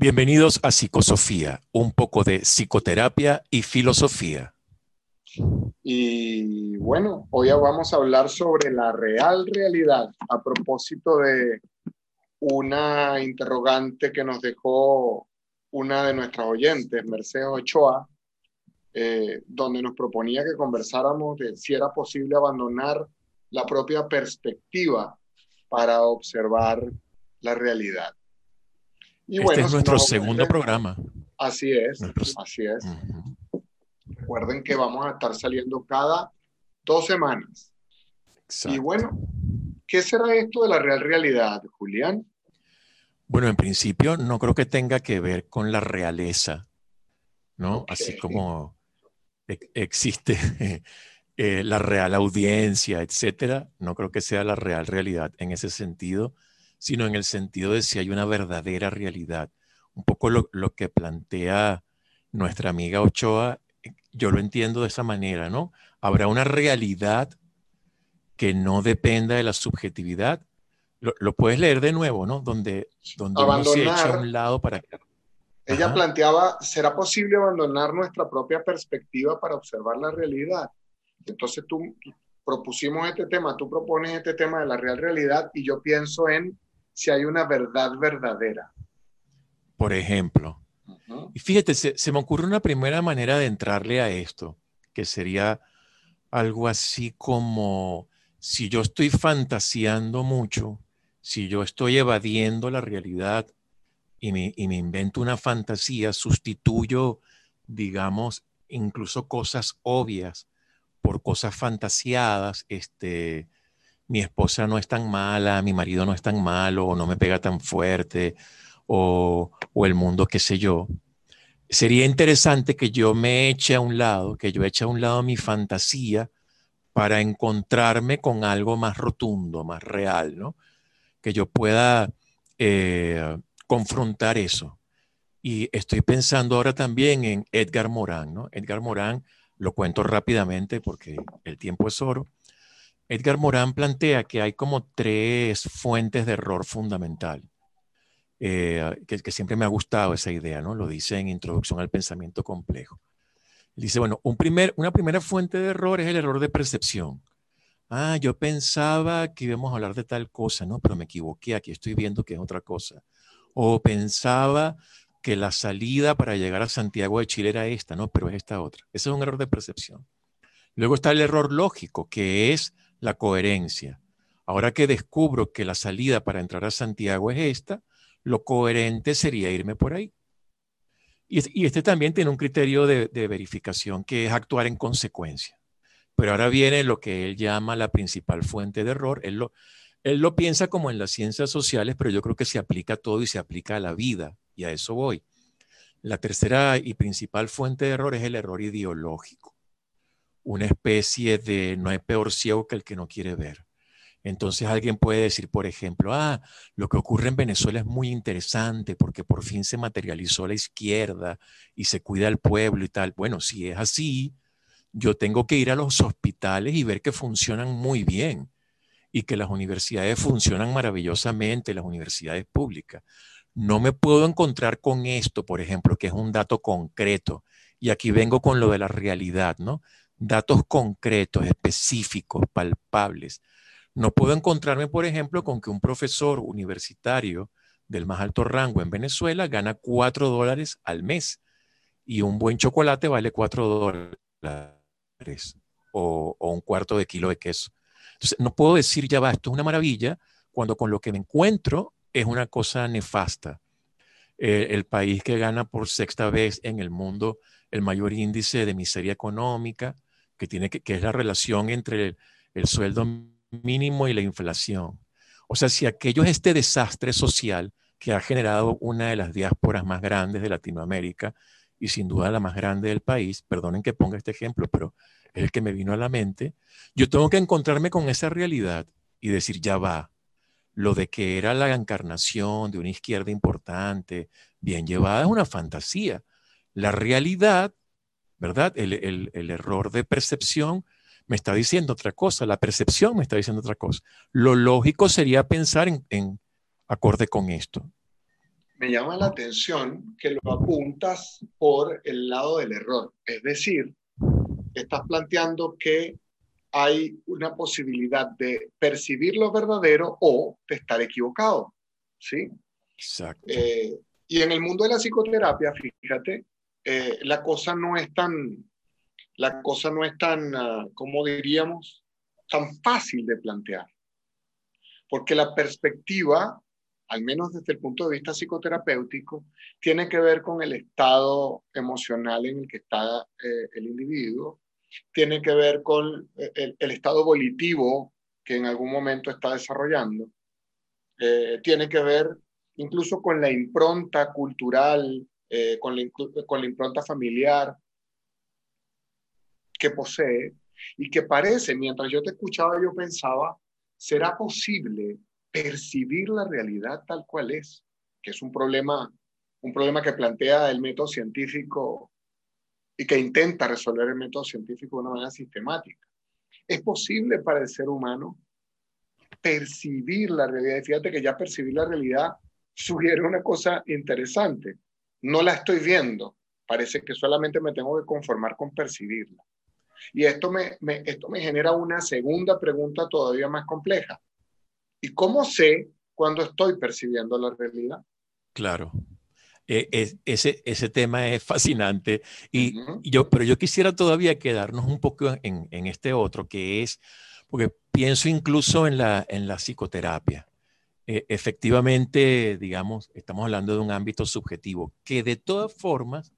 Bienvenidos a Psicosofía, un poco de psicoterapia y filosofía. Y bueno, hoy vamos a hablar sobre la real realidad a propósito de una interrogante que nos dejó una de nuestras oyentes, Mercedes Ochoa, eh, donde nos proponía que conversáramos de si era posible abandonar la propia perspectiva para observar la realidad. Y este es nuestro segundo programa. Así es, así es. Recuerden que vamos a estar saliendo cada dos semanas. Y bueno, ¿qué será esto de la real realidad, Julián? Bueno, en principio no creo que tenga que ver con la realeza, ¿no? Así como existe eh, la real audiencia, etcétera, no creo que sea la real realidad en ese sentido, sino en el sentido de si hay una verdadera realidad. Un poco lo, que plantea nuestra amiga Ochoa, eh, yo lo entiendo de esa manera, ¿no? Habrá una realidad que no dependa de la subjetividad. Lo, puedes leer de nuevo, ¿no? Donde, donde uno se echa a un lado para... Ella planteaba, ¿será posible abandonar nuestra propia perspectiva para observar la realidad? Entonces tú propusimos este tema, tú propones este tema de la real realidad y yo pienso en si hay una verdad verdadera. Por ejemplo. Y fíjate, se, me ocurre una primera manera de entrarle a esto, que sería algo así como si yo estoy fantaseando mucho, si yo estoy evadiendo la realidad y me, y me invento una fantasía, sustituyo, digamos, incluso cosas obvias por cosas fantaseadas, este, mi esposa no es tan mala, mi marido no es tan malo, o no me pega tan fuerte, o, el mundo, qué sé yo. Sería interesante que yo me eche a un lado, que yo eche a un lado mi fantasía para encontrarme con algo más rotundo, más real, ¿no? Que yo pueda eh, confrontar eso. Y estoy pensando ahora también en Edgar Morán, ¿no? Edgar Morán, lo cuento rápidamente porque el tiempo es oro. Edgar Morán plantea que hay como tres fuentes de error fundamental, eh, que, siempre me ha gustado esa idea, ¿no? Lo dice en Introducción al Pensamiento Complejo. Dice, bueno, una primera fuente de error es el error de percepción. Ah, yo pensaba que íbamos a hablar de tal cosa, ¿no? Pero me equivoqué, aquí estoy viendo que es otra cosa. O pensaba que la salida para llegar a Santiago de Chile era esta, ¿no? Pero es esta otra. Ese es un error de percepción. Luego está el error lógico, que es la coherencia. Ahora que descubro que la salida para entrar a Santiago es esta, lo coherente sería irme por ahí. Y, este también tiene un criterio de, verificación que es actuar en consecuencia. Pero ahora viene lo que él llama la principal fuente de error. Él lo, él lo piensa como en las ciencias sociales, pero yo creo que se aplica a todo y se aplica a la vida. Y a eso voy. La tercera y principal fuente de error es el error ideológico una especie de no hay peor ciego que el que no quiere ver. Entonces alguien puede decir, por ejemplo, ah, lo que ocurre en Venezuela es muy interesante porque por fin se materializó la izquierda y se cuida al pueblo y tal. Bueno, si es así, yo tengo que ir a los hospitales y ver que funcionan muy bien y que las universidades funcionan maravillosamente, las universidades públicas. No me puedo encontrar con esto, por ejemplo, que es un dato concreto. Y aquí vengo con lo de la realidad, ¿no? Datos concretos, específicos, palpables. No puedo encontrarme, por ejemplo, con que un profesor universitario del más alto rango en Venezuela gana cuatro dólares al mes y un buen chocolate vale cuatro dólares o, un cuarto de kilo de queso. No puedo decir ya va, esto es una maravilla, cuando con lo que me encuentro es una cosa nefasta. Eh, el país que gana por sexta vez en el mundo el mayor índice de miseria económica, que, tiene que, es la relación entre el, sueldo mínimo y la inflación. O sea, si aquello es este desastre social que ha generado una de las diásporas más grandes de Latinoamérica y sin duda la más grande del país, perdonen que ponga este ejemplo, pero es el que me vino a la mente, yo tengo que encontrarme con esa realidad y decir, ya va, lo de que era la encarnación de una izquierda importante, bien llevada, es una fantasía. La realidad ¿verdad? El, error de percepción me está diciendo otra cosa, la percepción me está diciendo otra cosa. Lo lógico sería pensar en, acorde con esto. me llama la atención que lo apuntas por el lado del error. Es decir, estás planteando que hay una posibilidad de percibir lo verdadero o de estar equivocado. ¿Sí? Exacto. Eh, y en el mundo de la psicoterapia, fíjate, eh, la cosa no es tan, la cosa no es tan, uh, como diríamos, tan fácil de plantear. Porque la perspectiva al menos desde el punto de vista psicoterapéutico, tiene que ver con el estado emocional en el que está eh, el individuo, tiene que ver con eh, el, estado volitivo que en algún momento está desarrollando, tiene que ver incluso con la impronta cultural, con, la, con la impronta familiar que posee y que parece, mientras yo te escuchaba, yo pensaba, ¿será posible percibir la realidad tal cual es, que es un problema, un problema que plantea el método científico y que intenta resolver el método científico de una manera sistemática. Es posible para el ser humano percibir la realidad. fíjate que ya percibir la realidad sugiere una cosa interesante. No la estoy viendo. Parece que solamente me tengo que conformar con percibirla. Y esto me, me, esto me genera una segunda pregunta todavía más compleja. ¿Y cómo sé cuando estoy percibiendo la realidad? Claro. E, ese, ese tema es fascinante. Y, yo, pero yo quisiera todavía quedarnos un poco en, en, este otro, que es, porque pienso incluso en la, en la psicoterapia. E, efectivamente, digamos, estamos hablando de un ámbito subjetivo, que de todas formas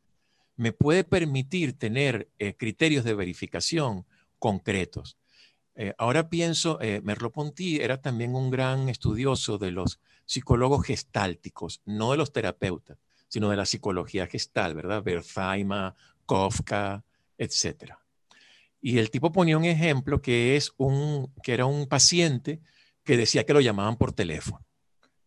me puede permitir tener eh, criterios de verificación concretos. Eh, ahora pienso, eh, Merleau-Ponty era también un gran estudioso de los psicólogos gestálticos, no de los terapeutas, sino de la psicología gestal, ¿verdad? Wertheimer, Kafka, etc. Y el tipo ponía un ejemplo que, es un, que era un paciente que decía que lo llamaban por teléfono.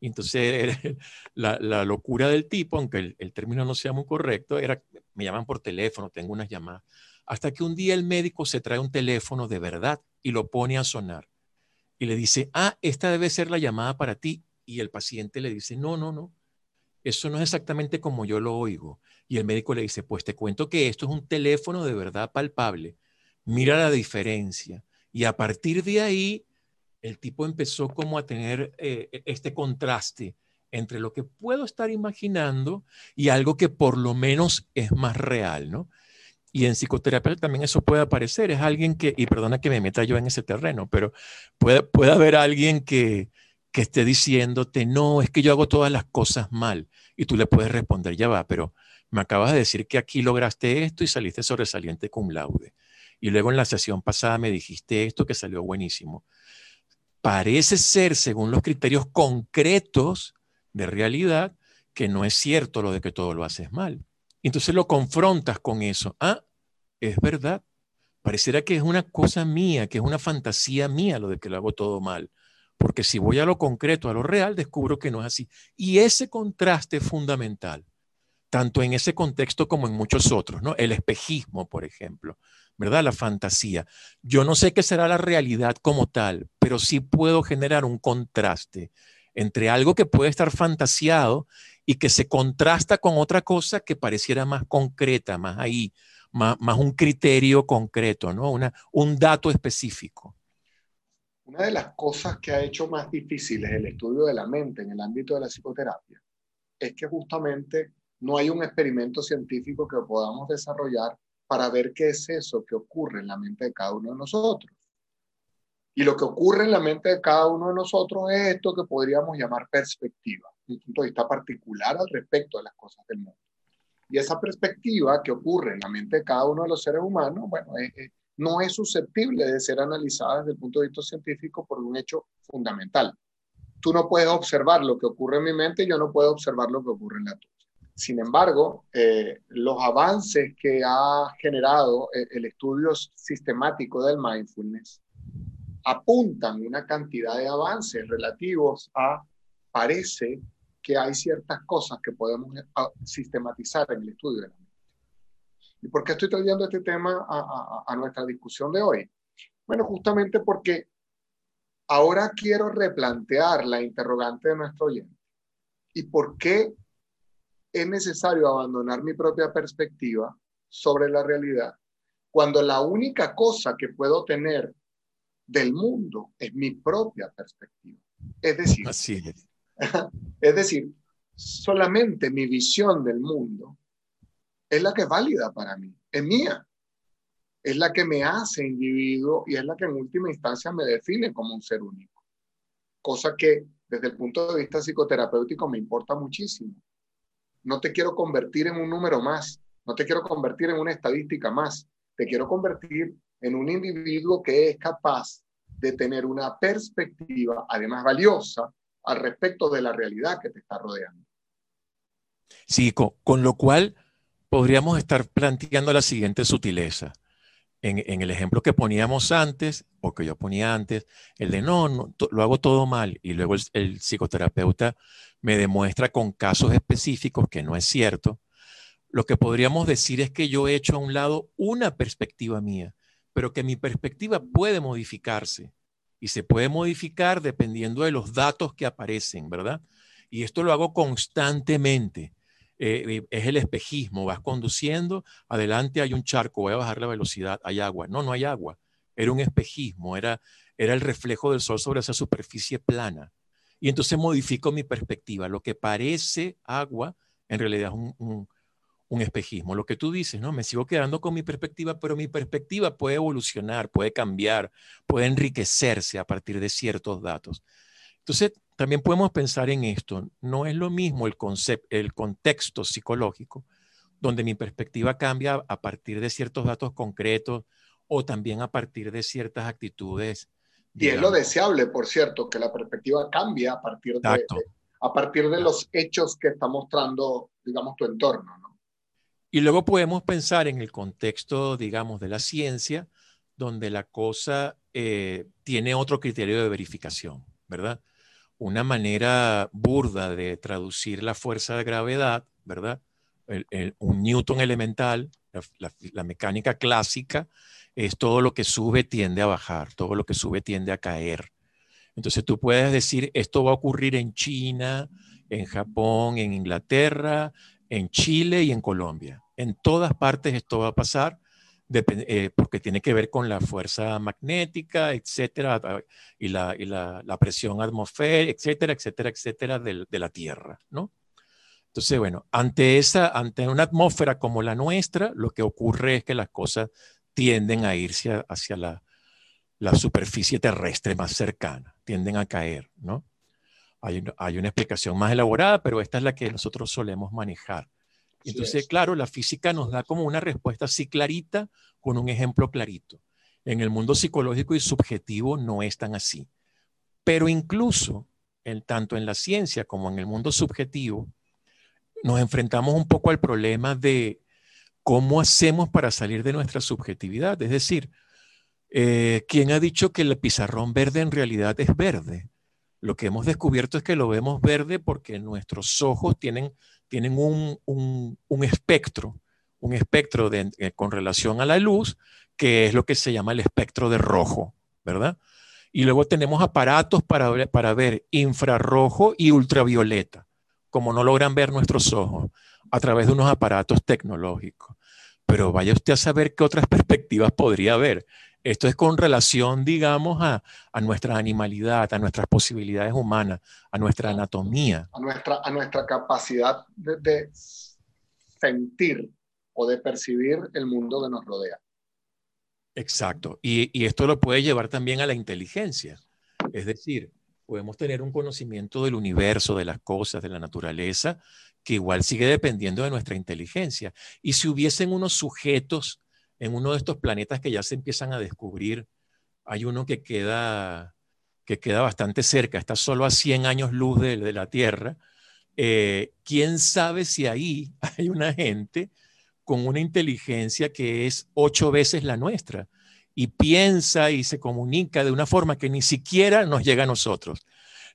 Entonces, la, locura del tipo, aunque el, el, término no sea muy correcto, era, me llaman por teléfono, tengo unas llamadas. Hasta que un día el médico se trae un teléfono de verdad y lo pone a sonar. Y le dice, ah, esta debe ser la llamada para ti. Y el paciente le dice, no, no, no, eso no es exactamente como yo lo oigo. Y el médico le dice, pues te cuento que esto es un teléfono de verdad palpable. Mira la diferencia. Y a partir de ahí, el tipo empezó como a tener eh, este contraste entre lo que puedo estar imaginando y algo que por lo menos es más real, ¿no? Y en psicoterapia también eso puede aparecer. Es alguien que, y perdona que me meta yo en ese terreno, pero puede, puede haber alguien que, que esté diciéndote, no, es que yo hago todas las cosas mal. Y tú le puedes responder, ya va, pero me acabas de decir que aquí lograste esto y saliste sobresaliente cum laude. Y luego en la sesión pasada me dijiste esto que salió buenísimo. Parece ser, según los criterios concretos de realidad, que no es cierto lo de que todo lo haces mal. Entonces lo confrontas con eso. Ah, es verdad. Pareciera que es una cosa mía, que es una fantasía mía lo de que lo hago todo mal. Porque si voy a lo concreto, a lo real, descubro que no es así. Y ese contraste es fundamental, tanto en ese contexto como en muchos otros, ¿no? El espejismo, por ejemplo, ¿verdad? La fantasía. Yo no sé qué será la realidad como tal, pero sí puedo generar un contraste entre algo que puede estar fantasiado y que se contrasta con otra cosa que pareciera más concreta, más ahí, más, un criterio concreto, ¿no? Un dato específico. Una de las cosas que ha hecho más difíciles el estudio de la mente en el ámbito de la psicoterapia es que justamente no hay un experimento científico que podamos desarrollar para ver qué es eso que ocurre en la mente de cada uno de nosotros. Y lo que ocurre en la mente de cada uno de nosotros es esto que podríamos llamar perspectiva un punto de vista particular al respecto de las cosas del mundo. Y esa perspectiva que ocurre en la mente de cada uno de los seres humanos, bueno, no es susceptible de ser analizada desde el punto de vista científico por un hecho fundamental. Tú no puedes observar lo que ocurre en mi mente y yo no puedo observar lo que ocurre en la tuya. Sin embargo, eh, los avances que ha generado eh, el estudio sistemático del mindfulness apuntan una cantidad de avances relativos a, parece, que hay ciertas cosas que podemos sistematizar en el estudio de la mente. ¿Y por qué estoy trayendo este tema a, a, nuestra discusión de hoy? Bueno, justamente porque ahora quiero replantear la interrogante de nuestro oyente. ¿Y por qué es necesario abandonar mi propia perspectiva sobre la realidad cuando la única cosa que puedo tener del mundo es mi propia perspectiva. Es decir, Así es. es decir, solamente mi visión del mundo es la que es válida para mí, es mía, es la que me hace individuo y es la que en última instancia me define como un ser único. Cosa que desde el punto de vista psicoterapéutico me importa muchísimo. No te quiero convertir en un número más, no te quiero convertir en una estadística más, te quiero convertir en un individuo que es capaz de tener una perspectiva, además valiosa, al respecto de la realidad que te está rodeando. Sí, con, lo cual podríamos estar planteando la siguiente sutileza. En, el ejemplo que poníamos antes, o que yo ponía antes, el de no, lo hago todo mal, y luego el, psicoterapeuta me demuestra con casos específicos que no es cierto, lo que podríamos decir es que yo he hecho a un lado una perspectiva mía, pero que mi perspectiva puede modificarse y se puede modificar dependiendo de los datos que aparecen, ¿verdad? Y esto lo hago constantemente. Eh, eh, es el espejismo, vas conduciendo, adelante hay un charco, voy a bajar la velocidad, hay agua. No, no hay agua, era un espejismo, era, era el reflejo del sol sobre esa superficie plana. Y entonces modifico mi perspectiva. Lo que parece agua, en realidad es un, un espejismo. Lo que tú dices, ¿no? Me sigo quedando con mi perspectiva, pero mi perspectiva puede evolucionar, puede cambiar, puede enriquecerse a partir de ciertos datos. Entonces, también podemos pensar en esto. No es lo mismo el, concepto, el contexto psicológico, donde mi perspectiva cambia a partir de ciertos datos concretos o también a partir de ciertas actitudes. Y es lo deseable, por cierto, que la perspectiva cambie a partir de, a partir de los hechos que está mostrando, digamos, tu entorno. ¿no? Y luego podemos pensar en el contexto, digamos, de la ciencia, donde la cosa eh, tiene otro criterio de verificación, ¿verdad? Una manera burda de traducir la fuerza de gravedad, ¿verdad? un Newton elemental, la, mecánica clásica, es todo lo que sube tiende a bajar, todo lo que sube tiende a caer. Entonces tú puedes decir, esto va a ocurrir en China, en Japón, en Inglaterra, en Chile y en Colombia. En todas partes esto va a pasar eh, porque tiene que ver con la fuerza magnética, etcétera, y la, presión atmosférica, etcétera, etcétera, etcétera, de, la Tierra, ¿no? Entonces, bueno, ante, esa, ante una atmósfera como la nuestra, lo que ocurre es que las cosas tienden a irse hacia la, superficie terrestre más cercana, tienden a caer, ¿no? Hay, una explicación más elaborada, pero esta es la que nosotros solemos manejar. Entonces, claro, la física nos da como una respuesta así clarita con un ejemplo clarito. En el mundo psicológico y subjetivo no es tan así. Pero incluso, en, tanto en la ciencia como en el mundo subjetivo, nos enfrentamos un poco al problema de cómo hacemos para salir de nuestra subjetividad. Es decir, eh, ¿quién ha dicho que el pizarrón verde en realidad es verde? Lo que hemos descubierto es que lo vemos verde porque nuestros ojos tienen tienen un, espectro, un espectro eh, con relación a la luz, que es lo que se llama el espectro de rojo, ¿verdad? Y luego tenemos aparatos para para ver infrarrojo y ultravioleta, como no logran ver nuestros ojos, a través de unos aparatos tecnológicos. Pero vaya usted a saber qué otras perspectivas podría haber. Esto es con relación, digamos, a, nuestra animalidad, a nuestras posibilidades humanas, a nuestra anatomía. A nuestra, a nuestra capacidad de, sentir o de percibir el mundo que nos rodea. Exacto. Y, y, esto lo puede llevar también a la inteligencia. Es decir, podemos tener un conocimiento del universo, de las cosas, de la naturaleza, que igual sigue dependiendo de nuestra inteligencia. Y si hubiesen unos sujetos en uno de estos planetas que ya se empiezan a descubrir, hay uno que queda, que queda bastante cerca, está solo a 100 años luz de, la Tierra. Eh, ¿Quién sabe si ahí hay una gente con una inteligencia que es ocho veces la nuestra y piensa y se comunica de una forma que ni siquiera nos llega a nosotros?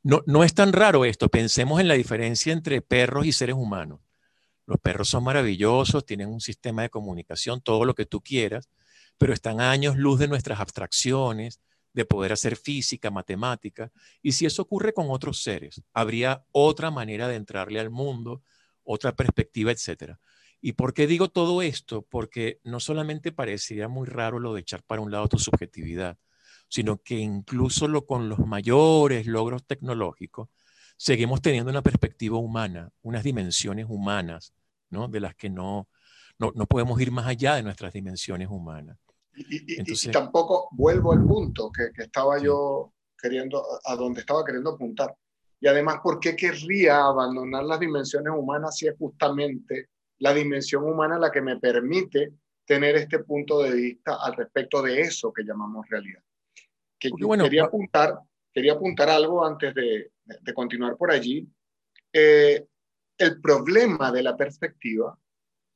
No, no es tan raro esto, pensemos en la diferencia entre perros y seres humanos. Los perros son maravillosos, tienen un sistema de comunicación, todo lo que tú quieras, pero están años luz de nuestras abstracciones, de poder hacer física, matemática. Y si eso ocurre con otros seres, habría otra manera de entrarle al mundo, otra perspectiva, etc. ¿Y por qué digo todo esto? Porque no solamente parecería muy raro lo de echar para un lado tu subjetividad, sino que incluso lo, con los mayores logros tecnológicos, seguimos teniendo una perspectiva humana, unas dimensiones humanas, ¿no? De las que no, no, podemos ir más allá de nuestras dimensiones humanas. Y, tampoco vuelvo al punto que, estaba yo queriendo, a donde estaba queriendo apuntar. Y además, ¿por qué querría abandonar las dimensiones humanas si es justamente la dimensión humana la que me permite tener este punto de vista al respecto de eso que llamamos realidad? Que quería, apuntar, quería apuntar algo antes de, de continuar por allí. Eh, el problema de la perspectiva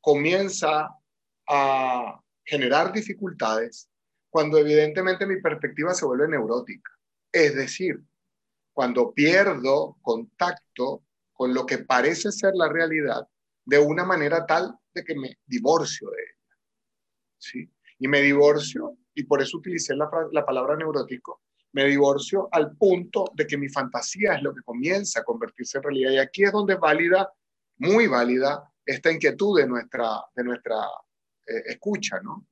comienza a generar dificultades cuando evidentemente mi perspectiva se vuelve neurótica. Es decir, cuando pierdo contacto con lo que parece ser la realidad de una manera tal de que me divorcio de ella. ¿sí? Y me divorcio, y por eso utilicé la, la palabra neurótico, me divorcio al punto de que mi fantasía es lo que comienza a convertirse en realidad. Y aquí es donde es válida, muy válida, esta inquietud de nuestra, de nuestra eh, escucha, ¿no?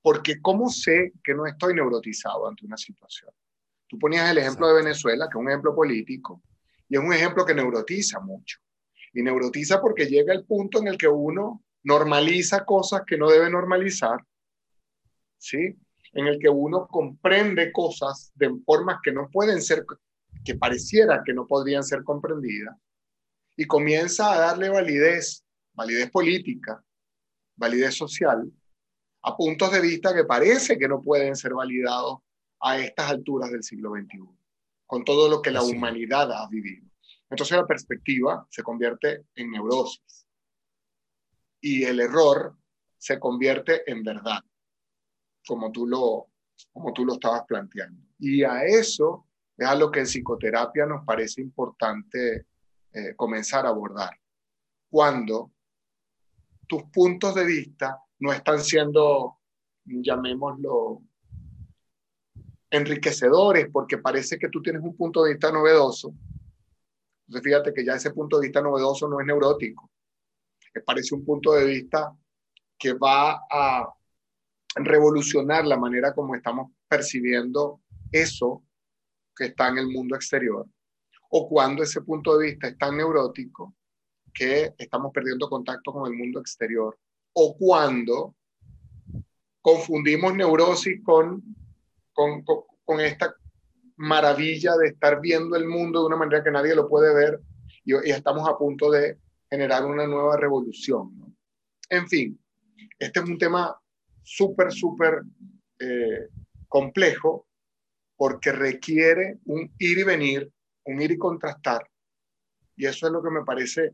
Porque ¿cómo sé que no estoy neurotizado ante una situación? Tú ponías el ejemplo de Venezuela, que es un ejemplo político, y es un ejemplo que neurotiza mucho. Y neurotiza porque llega el punto en el que uno normaliza cosas que no debe normalizar, ¿sí? En el que uno comprende cosas de formas que no pueden ser, que pareciera que no podrían ser comprendidas, y comienza a darle validez, validez política, validez social, a puntos de vista que parece que no pueden ser validados a estas alturas del siglo XXI, con todo lo que la humanidad ha vivido. Entonces la perspectiva se convierte en neurosis y el error se convierte en verdad, como tú lo, como tú lo estabas planteando. Y a eso es a lo que en psicoterapia nos parece importante eh, comenzar a abordar. Cuando tus puntos de vista no están siendo, llamémoslo, enriquecedores porque parece que tú tienes un punto de vista novedoso. Entonces fíjate que ya ese punto de vista novedoso no es neurótico. Me parece un punto de vista que va a revolucionar la manera como estamos percibiendo eso que está en el mundo exterior o cuando ese punto de vista es tan neurótico que estamos perdiendo contacto con el mundo exterior, o cuando confundimos neurosis con, con, esta maravilla de estar viendo el mundo de una manera que nadie lo puede ver y, estamos a punto de generar una nueva revolución. En fin, este es un tema súper, súper eh, complejo porque requiere un ir y venir unir y contrastar. Y eso es lo que me parece,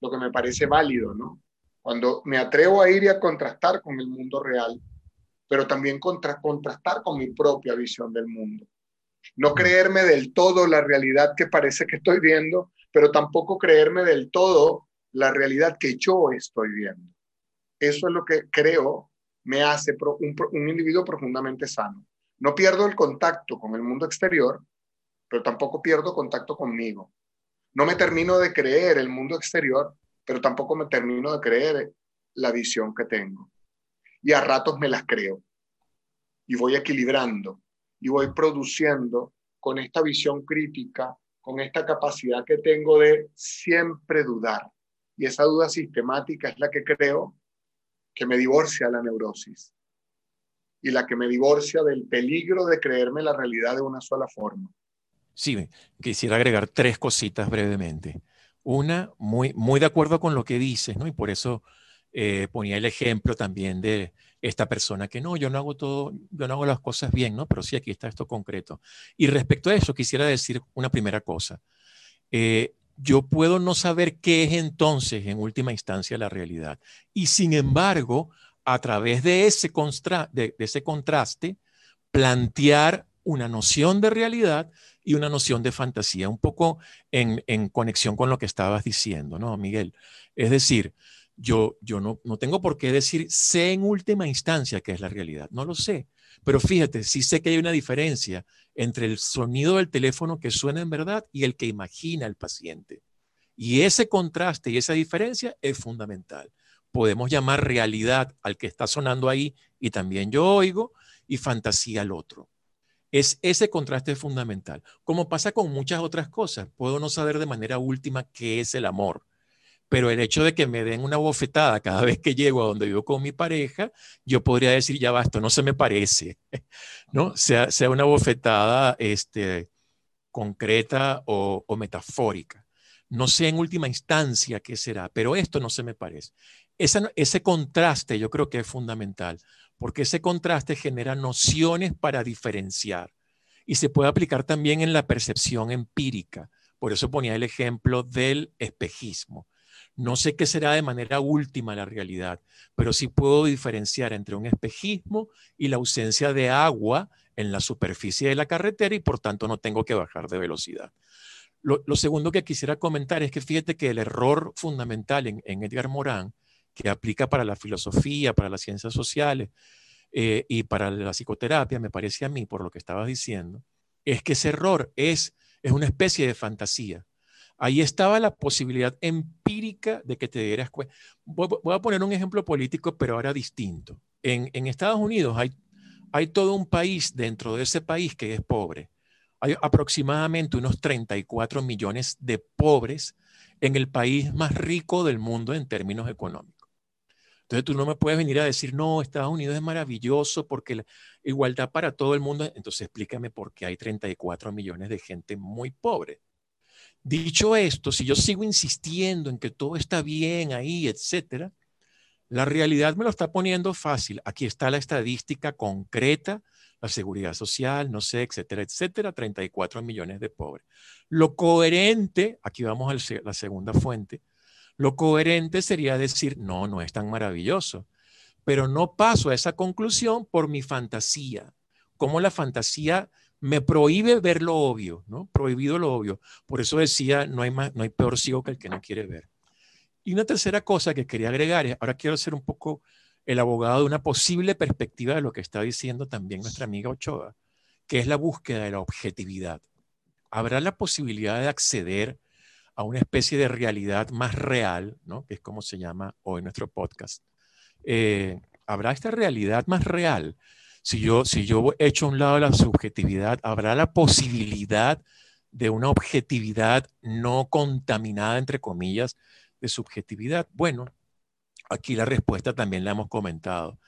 lo que me parece válido, ¿no? Cuando me atrevo a ir y a contrastar con el mundo real, pero también contra, contrastar con mi propia visión del mundo. No creerme del todo la realidad que parece que estoy viendo, pero tampoco creerme del todo la realidad que yo estoy viendo. Eso es lo que creo me hace un, individuo profundamente sano. No pierdo el contacto con el mundo exterior, pero tampoco pierdo contacto conmigo. No me termino de creer el mundo exterior, pero tampoco me termino de creer la visión que tengo. Y a ratos me las creo. Y voy equilibrando y voy produciendo con esta visión crítica, con esta capacidad que tengo de siempre dudar. Y esa duda sistemática es la que creo que me divorcia la neurosis y la que me divorcia del peligro de creerme la realidad de una sola forma. Sí, quisiera agregar tres cositas brevemente. Una, muy, muy de acuerdo con lo que dices, ¿no? Y por eso eh, ponía el ejemplo también de esta persona que no, yo no hago todo, yo no hago las cosas bien, ¿no? Pero sí, aquí está esto concreto. Y respecto a eso, quisiera decir una primera cosa. Eh, yo puedo no saber qué es entonces, en última instancia, la realidad. Y sin embargo, a través de ese, de ese contraste, plantear una noción de realidad y una noción de fantasía, un poco en, conexión con lo que estabas diciendo, ¿no, Miguel? Es decir, yo, yo no, no tengo por qué decir sé en última instancia qué es la realidad, no lo sé, pero fíjate, sí sé que hay una diferencia entre el sonido del teléfono que suena en verdad y el que imagina el paciente. Y ese contraste y esa diferencia es fundamental. Podemos llamar realidad al que está sonando ahí y también yo oigo y fantasía al otro. Es ese contraste fundamental. Como pasa con muchas otras cosas, puedo no saber de manera última qué es el amor, pero el hecho de que me den una bofetada cada vez que llego a donde vivo con mi pareja, yo podría decir, ya basta, no se me parece, ¿no? Sea, sea una bofetada este, concreta o, metafórica. No sé en última instancia qué será, pero esto no se me parece. ese contraste yo creo que es fundamental, porque ese contraste genera nociones para diferenciar y se puede aplicar también en la percepción empírica. Por eso ponía el ejemplo del espejismo. No sé qué será de manera última la realidad, pero sí puedo diferenciar entre un espejismo y la ausencia de agua en la superficie de la carretera y por tanto no tengo que bajar de velocidad. Lo, segundo que quisiera comentar es que fíjate que el error fundamental en, Edgar Morán, que aplica para la filosofía, para las ciencias sociales eh, y para la psicoterapia, me parece a mí, por lo que estabas diciendo, es que ese error es, es una especie de fantasía. Ahí estaba la posibilidad empírica de que te dieras cuenta. Voy, a poner un ejemplo político, pero ahora distinto. En, Estados Unidos hay hay todo un país dentro de ese país que es pobre. Hay aproximadamente unos 34 millones de pobres en el país más rico del mundo en términos económicos. Entonces tú no me puedes venir a decir, no, Estados Unidos es maravilloso porque la igualdad para todo el mundo. Entonces explícame por qué hay 34 millones de gente muy pobre. Dicho esto, si yo sigo insistiendo en que todo está bien ahí, etcétera, la realidad me lo está poniendo fácil. Aquí está la estadística concreta, la seguridad social, no sé, etcétera, etcétera, 34 millones de pobres. Lo coherente, aquí vamos a la segunda fuente, lo coherente sería decir, no, no es tan maravilloso, pero no paso a esa conclusión por mi fantasía. Como la fantasía me prohíbe ver lo obvio, ¿no? Prohibido lo obvio. Por eso decía, no hay, más, no hay peor ciego que el que no quiere ver. Y una tercera cosa que quería agregar es, ahora quiero ser un poco el abogado de una posible perspectiva de lo que está diciendo también nuestra amiga Ochoa, que es la búsqueda de la objetividad. ¿Habrá la posibilidad de acceder a una especie de realidad más real, ¿no? que es como se llama hoy nuestro podcast? Eh, ¿Habrá esta realidad más real? Si yo, si yo echo a un lado la subjetividad, ¿habrá la posibilidad de una objetividad no contaminada, entre comillas, de subjetividad? Bueno, aquí la respuesta también la hemos comentado.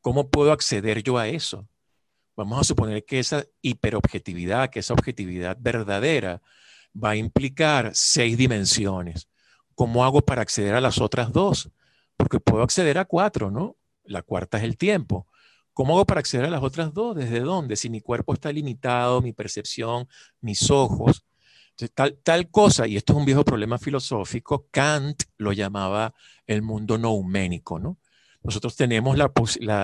¿Cómo puedo acceder yo a eso? Vamos a suponer que esa hiperobjetividad, que esa objetividad verdadera va a implicar seis dimensiones. ¿Cómo hago para acceder a las otras dos? Porque puedo acceder a cuatro, ¿no? La cuarta es el tiempo. ¿Cómo hago para acceder a las otras dos? ¿Desde dónde? Si mi cuerpo está limitado, mi percepción, mis ojos, tal, tal cosa, y esto es un viejo problema filosófico, Kant lo llamaba el mundo nouménico, ¿no? Nosotros tenemos la,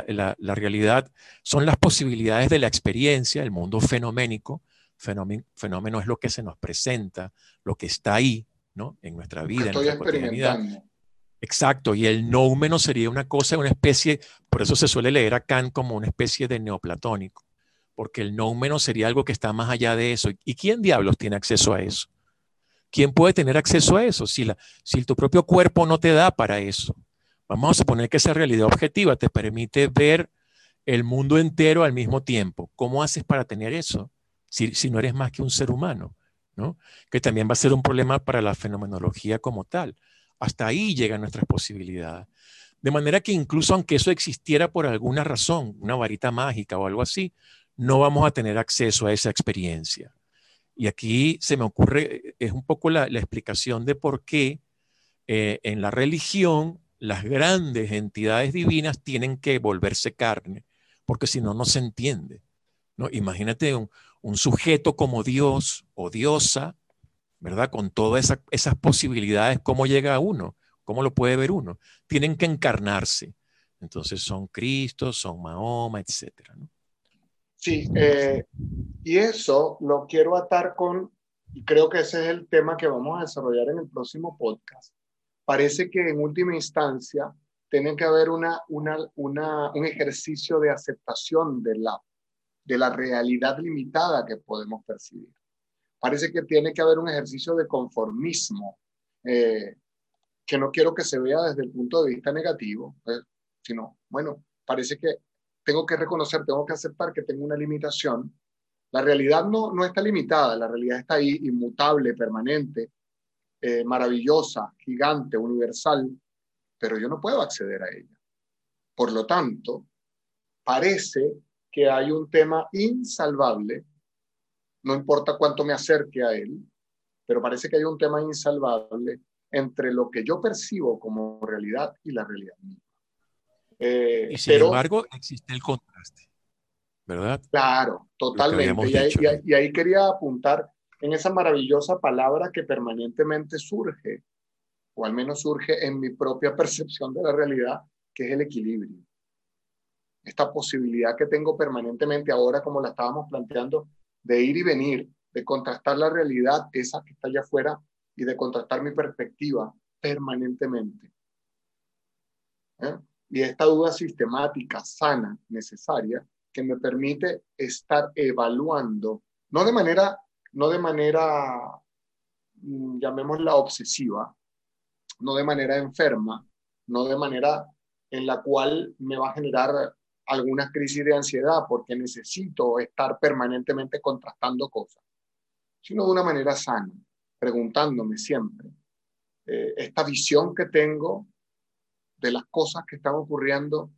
la, la, realidad, son las posibilidades de la experiencia, el mundo fenoménico. Fenómeno, fenómeno es lo que se nos presenta, lo que está ahí, ¿no? En nuestra vida, en nuestra cotidianidad. Exacto, y el noumeno sería una cosa, una especie, por eso se suele leer a Kant como una especie de neoplatónico porque el no menos sería algo que está más allá de eso. ¿Y quién diablos tiene acceso a eso? ¿Quién puede tener acceso a eso si, la, si tu propio cuerpo no te da para eso? Vamos a suponer que esa realidad objetiva te permite ver el mundo entero al mismo tiempo. ¿Cómo haces para tener eso si, si no eres más que un ser humano? ¿no? Que también va a ser un problema para la fenomenología como tal. Hasta ahí llegan nuestras posibilidades. De manera que incluso aunque eso existiera por alguna razón, una varita mágica o algo así, no vamos a tener acceso a esa experiencia. Y aquí se me ocurre, es un poco la, explicación de por qué eh, en la religión las grandes entidades divinas tienen que volverse carne, porque si no, no se entiende. ¿no? Imagínate un, sujeto como Dios o diosa, ¿verdad? Con todas esas posibilidades, ¿cómo llega uno? ¿Cómo lo puede ver uno? Tienen que encarnarse. Entonces son Cristo, son Mahoma. ¿no? Sí, eh, y eso lo quiero atar con, y creo que ese es el tema que vamos a desarrollar en el próximo podcast. Parece que en última instancia tiene que haber una, un ejercicio de aceptación de la, de la realidad limitada que podemos percibir. Parece que tiene que haber un ejercicio de conformismo eh, que no quiero que se vea desde el punto de vista negativo, pues, sino, bueno, parece que tengo que reconocer, tengo que aceptar que tengo una limitación. La realidad no, no está limitada, la realidad está ahí, inmutable, permanente, eh, maravillosa, gigante, universal, pero yo no puedo acceder a ella. Por lo tanto, parece que hay un tema insalvable, no importa cuánto me acerque a él, pero parece que hay un tema insalvable entre lo que yo percibo como realidad y la realidad misma. Eh, y sin embargo, existe el contraste, ¿verdad? Claro, totalmente. Y ahí, quería apuntar en esa maravillosa palabra que permanentemente surge, o al menos surge en mi propia percepción de la realidad, que es el equilibrio. Esta posibilidad que tengo permanentemente ahora, como la estábamos planteando, de ir y venir, de contrastar la realidad, esa que está allá afuera, y de contrastar mi perspectiva permanentemente. ¿Eh? Y esta duda sistemática, sana, necesaria, que me permite estar evaluando, no de manera, no de manera, mm, llamémosla obsesiva, no de manera enferma, no de manera en la cual me va a generar alguna crisis de ansiedad porque necesito estar permanentemente contrastando cosas, sino de una manera sana, preguntándome siempre, eh, esta visión que tengo de las cosas que están ocurriendo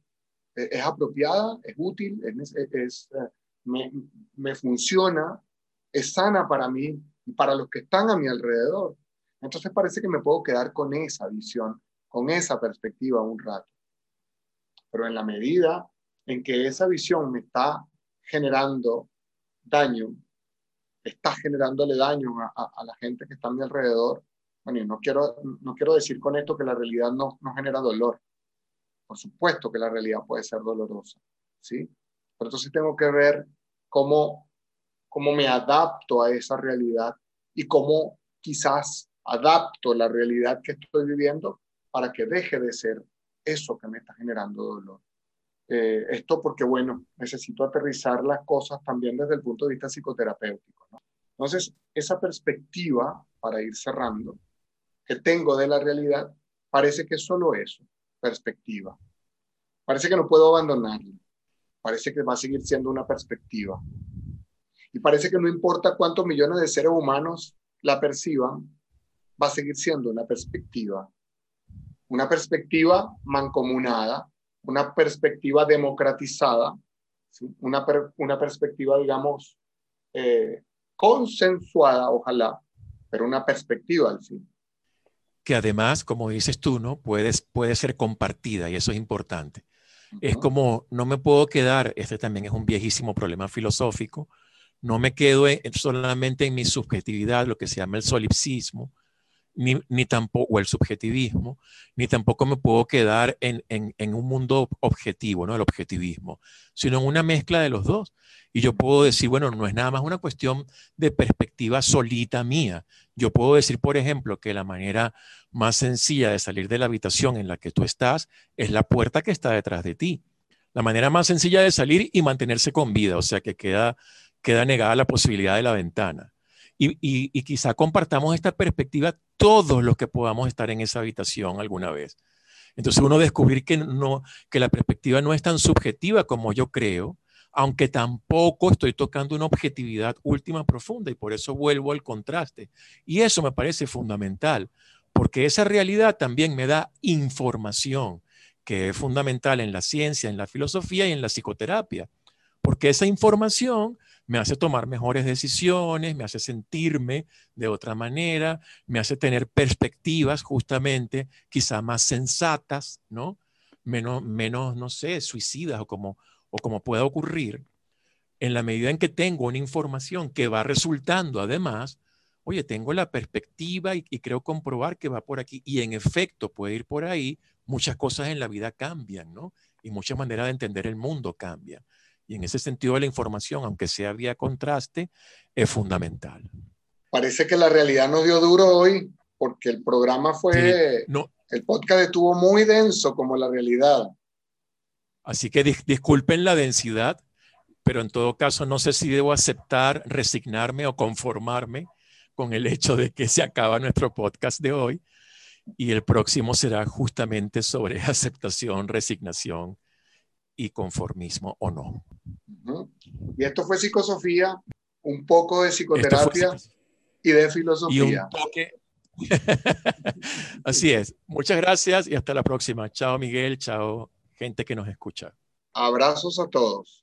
eh, es apropiada, es útil, es, es eh, me, me, funciona, es sana para mí y para los que están a mi alrededor. Entonces parece que me puedo quedar con esa visión, con esa perspectiva un rato. Pero en la medida en que esa visión me está generando daño, está generándole daño a, la gente que está a mi alrededor, bueno, no quiero, no quiero decir con esto que la realidad no, no genera dolor. Por supuesto que la realidad puede ser dolorosa, ¿sí? Pero entonces tengo que ver cómo, cómo me adapto a esa realidad y cómo quizás adapto la realidad que estoy viviendo para que deje de ser eso que me está generando dolor. Eh, esto porque, bueno, necesito aterrizar las cosas también desde el punto de vista psicoterapéutico. Entonces, esa perspectiva, para ir cerrando, que tengo de la realidad, parece que es solo eso, perspectiva. Parece que no puedo abandonarla. Parece que va a seguir siendo una perspectiva. Y parece que no importa cuántos millones de seres humanos la perciban, va a seguir siendo una perspectiva. Una perspectiva mancomunada, una perspectiva democratizada, una, una perspectiva, digamos, eh, consensuada, ojalá, pero una perspectiva al fin. Que además, como dices tú, ¿no? Puedes, puede ser compartida y eso es importante. Es como, no me puedo quedar, este también es un viejísimo problema filosófico, no me quedo solamente en mi subjetividad, lo que se llama el solipsismo, ni, ni, tampoco, o el subjetivismo, ni tampoco me puedo quedar en, en, un mundo objetivo, ¿no? El objetivismo, sino en una mezcla de los dos. Y yo puedo decir, bueno, no es nada más una cuestión de perspectiva solita mía. Yo puedo decir, por ejemplo, que la manera más sencilla de salir de la habitación en la que tú estás es la puerta que está detrás de ti. La manera más sencilla de salir y mantenerse con vida, o sea que queda, queda negada la posibilidad de la ventana. Y, quizá compartamos esta perspectiva todos los que podamos estar en esa habitación alguna vez. Entonces uno descubrir que, no, que la perspectiva no es tan subjetiva como yo creo, aunque tampoco estoy tocando una objetividad última profunda y por eso vuelvo al contraste. Y eso me parece fundamental, porque esa realidad también me da información, que es fundamental en la ciencia, en la filosofía y en la psicoterapia, porque esa información me hace tomar mejores decisiones, me hace sentirme de otra manera, me hace tener perspectivas justamente quizá más sensatas, ¿no? Menos, menos no sé, suicidas o como, o como pueda ocurrir, en la medida en que tengo una información que va resultando además, oye, tengo la perspectiva y, creo comprobar que va por aquí y en efecto puede ir por ahí, muchas cosas en la vida cambian, ¿no? Y muchas maneras de entender el mundo cambian. Y en ese sentido la información, aunque sea vía contraste, es fundamental. Parece que la realidad nos dio duro hoy porque el programa fue, no, el podcast estuvo muy denso como la realidad. Así que disculpen la densidad, pero en todo caso no sé si debo aceptar, resignarme o conformarme con el hecho de que se acaba nuestro podcast de hoy, y el próximo será justamente sobre aceptación, resignación y conformismo o no. Y esto fue psicosofía, un poco de psicoterapia y de filosofía. Así es. Muchas gracias y hasta la próxima. Chao Miguel, chao gente que nos escucha. Abrazos a todos.